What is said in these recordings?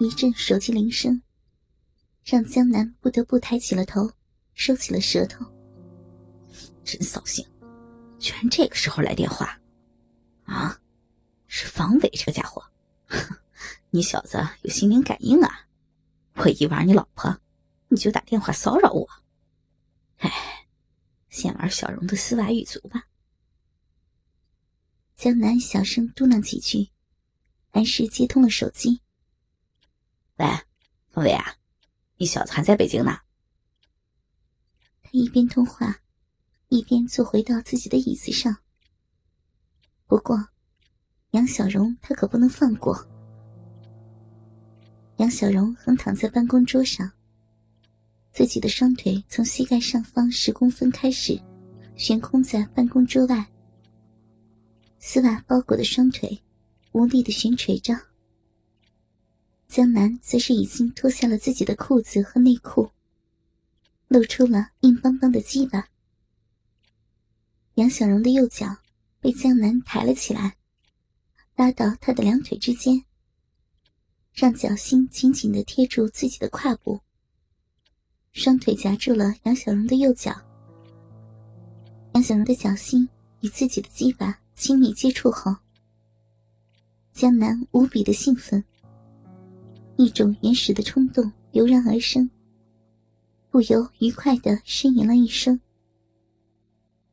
一阵手机铃声，让江南不得不抬起了头，收起了舌头。真扫兴，居然这个时候来电话！啊，是方伟这个家伙！你小子有心灵感应啊！我一玩你老婆，你就打电话骚扰我。哎，先玩小荣的丝袜玉足吧。江南小声嘟囔几句，按时接通了手机。喂，方伟啊，你小子还在北京呢。他一边通话，一边坐回到自己的椅子上。不过，杨小荣他可不能放过。杨小荣横躺在办公桌上，自己的双腿从膝盖上方十公分开始，悬空在办公桌外。丝袜包裹的双腿，无力的悬垂着。江南则是已经脱下了自己的裤子和内裤，露出了硬邦邦的鸡巴。杨小荣的右脚被江南抬了起来，拉到他的两腿之间，让脚心紧紧的贴住自己的胯部。双腿夹住了杨小荣的右脚，杨小荣的脚心与自己的鸡巴亲密接触后，江南无比的兴奋。一种原始的冲动油然而生，不由愉快的呻吟了一声。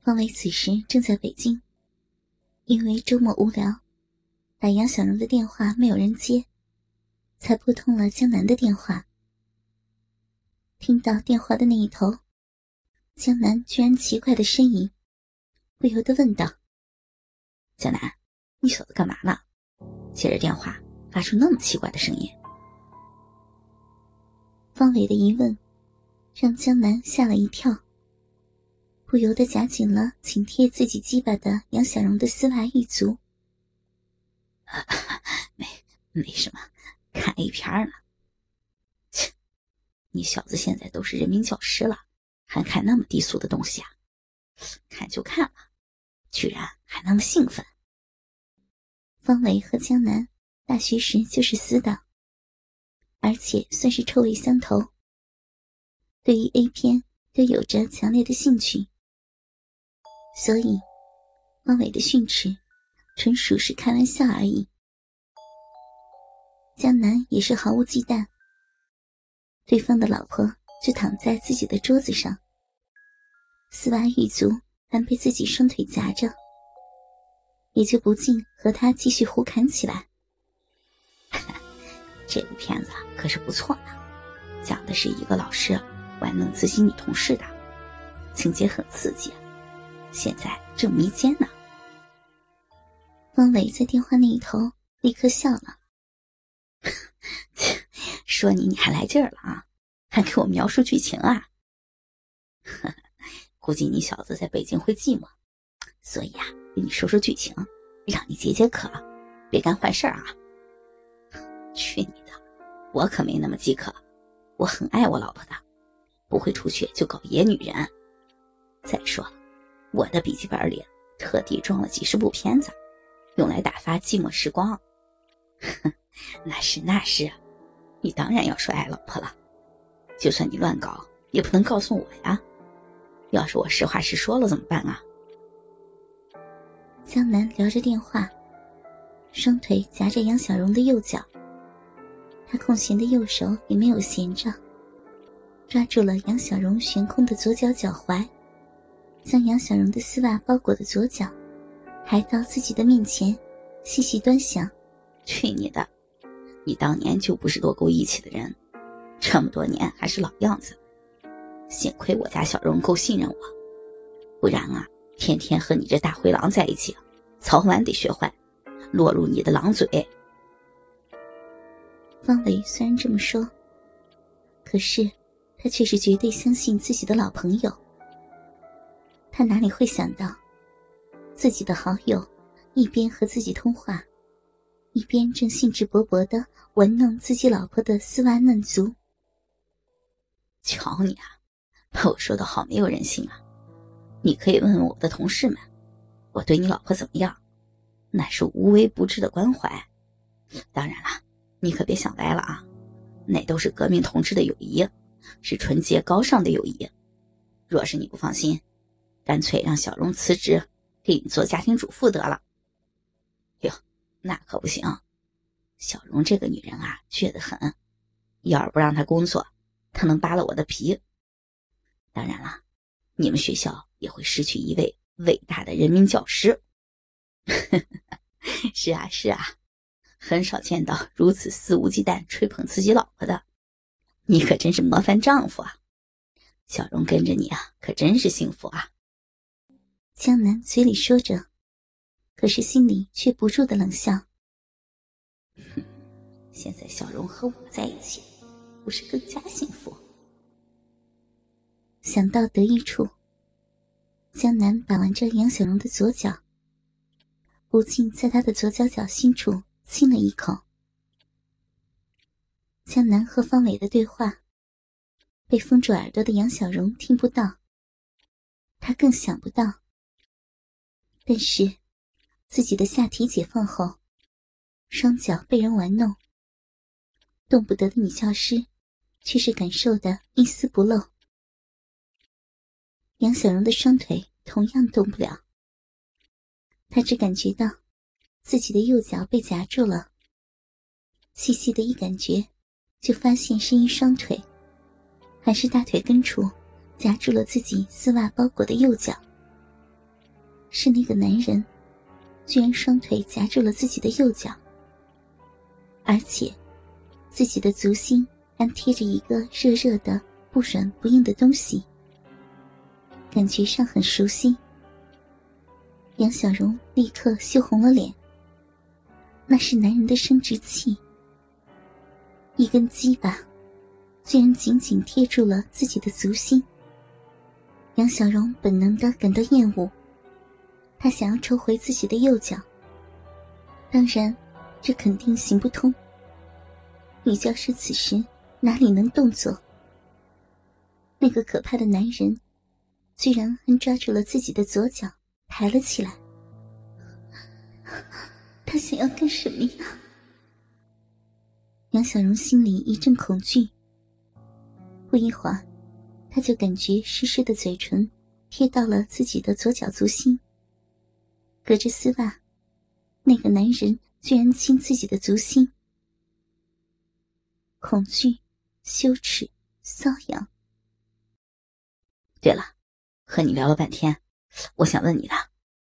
方伟此时正在北京，因为周末无聊，打杨小荣的电话没有人接，才拨通了江南的电话。听到电话的那一头，江南居然奇怪的呻吟，不由得问道：“江南，你小子干嘛呢？接着电话发出那么奇怪的声音。”方伟的疑问，让江南吓了一跳，不由得夹紧了紧贴自己鸡巴的杨小荣的丝袜玉足。没，没什么，看 A 片呢。切，你小子现在都是人民教师了，还看那么低俗的东西啊？看就看了，居然还那么兴奋。方伟和江南大学时就是死党。而且算是臭味相投，对于 A 片都有着强烈的兴趣，所以方伟的训斥纯属是开玩笑而已。江南也是毫无忌惮，对方的老婆就躺在自己的桌子上，丝袜玉足还被自己双腿夹着，也就不禁和他继续胡侃起来。这部片子可是不错呢，讲的是一个老师玩弄自己女同事的，情节很刺激，现在正迷奸呢。方伟在电话那一头立刻笑了，说你你还来劲儿了啊，还给我描述剧情啊？估计你小子在北京会寂寞，所以啊，给你说说剧情，让你解解渴，别干坏事啊。去你的！我可没那么饥渴，我很爱我老婆的，不会出去就搞野女人。再说了，我的笔记本里特地装了几十部片子，用来打发寂寞时光。哼，那是那是，你当然要说爱老婆了。就算你乱搞，也不能告诉我呀。要是我实话实说了怎么办啊？江南聊着电话，双腿夹着杨小荣的右脚。空闲的右手也没有闲着，抓住了杨小荣悬空的左脚脚踝，将杨小荣的丝袜包裹的左脚抬到自己的面前，细细端详。去你的！你当年就不是多够义气的人，这么多年还是老样子。幸亏我家小荣够信任我，不然啊，天天和你这大灰狼在一起，早晚得学坏，落入你的狼嘴。方伟虽然这么说，可是他却是绝对相信自己的老朋友。他哪里会想到，自己的好友一边和自己通话，一边正兴致勃勃的玩弄自己老婆的丝袜嫩足。瞧你啊，把我说的好没有人性啊！你可以问问我的同事们，我对你老婆怎么样？那是无微不至的关怀。当然了。你可别想歪了啊！那都是革命同志的友谊，是纯洁高尚的友谊。若是你不放心，干脆让小荣辞职，给你做家庭主妇得了。哟，那可不行，小荣这个女人啊，倔得很。要是不让她工作，她能扒了我的皮。当然了，你们学校也会失去一位伟大的人民教师。是啊，是啊。很少见到如此肆无忌惮吹捧自己老婆的，你可真是模范丈夫啊！小荣跟着你啊，可真是幸福啊！江南嘴里说着，可是心里却不住的冷笑。现在小荣和我在一起，不是更加幸福？想到得意处，江南把玩着杨小荣的左脚，不禁在他的左脚脚心处。亲了一口，江南和方伟的对话被封住耳朵的杨小荣听不到，他更想不到。但是自己的下体解放后，双脚被人玩弄，动不得的女教师却是感受的一丝不漏。杨小荣的双腿同样动不了，他只感觉到。自己的右脚被夹住了，细细的一感觉，就发现是一双腿，还是大腿根处夹住了自己丝袜包裹的右脚。是那个男人，居然双腿夹住了自己的右脚，而且自己的足心还贴着一个热热的、不软不硬的东西，感觉上很熟悉。杨小荣立刻羞红了脸。那是男人的生殖器，一根鸡巴，居然紧紧贴住了自己的足心。杨小荣本能的感到厌恶，他想要抽回自己的右脚。当然，这肯定行不通。女教师此时哪里能动作？那个可怕的男人，居然还抓住了自己的左脚，抬了起来。他想要干什么呀？杨小荣心里一阵恐惧。不一会儿，他就感觉湿湿的嘴唇贴到了自己的左脚足心。隔着丝袜，那个男人居然亲自己的足心。恐惧、羞耻、瘙痒。对了，和你聊了半天，我想问你的，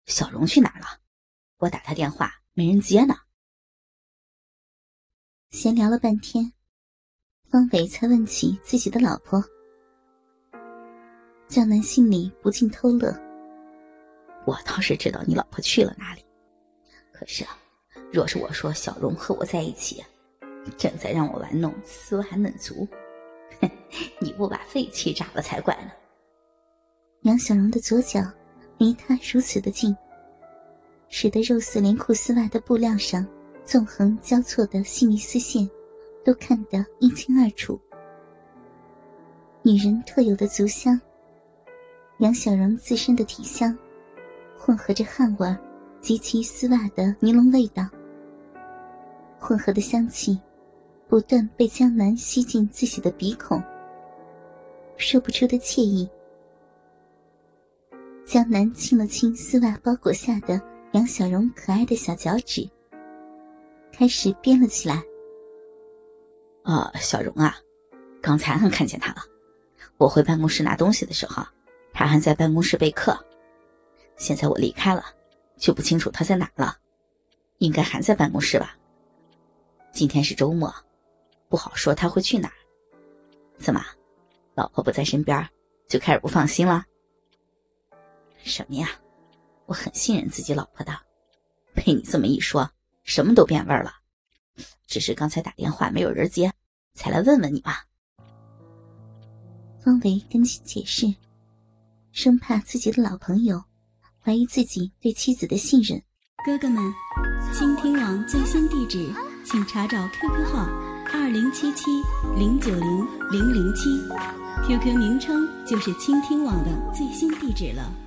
小荣去哪儿了？我打他电话。没人接呢。闲聊了半天，方伟才问起自己的老婆。江南心里不禁偷乐。我倒是知道你老婆去了哪里，可是啊，若是我说小荣和我在一起，正在让我玩弄丝袜嫩足，你不把肺气炸了才怪呢。杨小荣的左脚离他如此的近。使得肉色连裤丝袜的布料上纵横交错的细密丝线，都看得一清二楚。女人特有的足香，杨小荣自身的体香，混合着汗味及其丝袜的尼龙味道，混合的香气，不断被江南吸进自己的鼻孔，说不出的惬意。江南亲了亲丝袜包裹下的。杨小荣可爱的小脚趾开始编了起来。哦，小荣啊，刚才还看见他了。我回办公室拿东西的时候，他还在办公室备课。现在我离开了，就不清楚他在哪了。应该还在办公室吧？今天是周末，不好说他会去哪儿。怎么，老婆不在身边，就开始不放心了？什么呀？我很信任自己老婆的，被你这么一说，什么都变味儿了。只是刚才打电话没有人接，才来问问你吧。方维赶紧解释，生怕自己的老朋友怀疑自己对妻子的信任。哥哥们，倾听网最新地址，请查找 QQ 号二零七七零九零零零七，QQ 名称就是倾听网的最新地址了。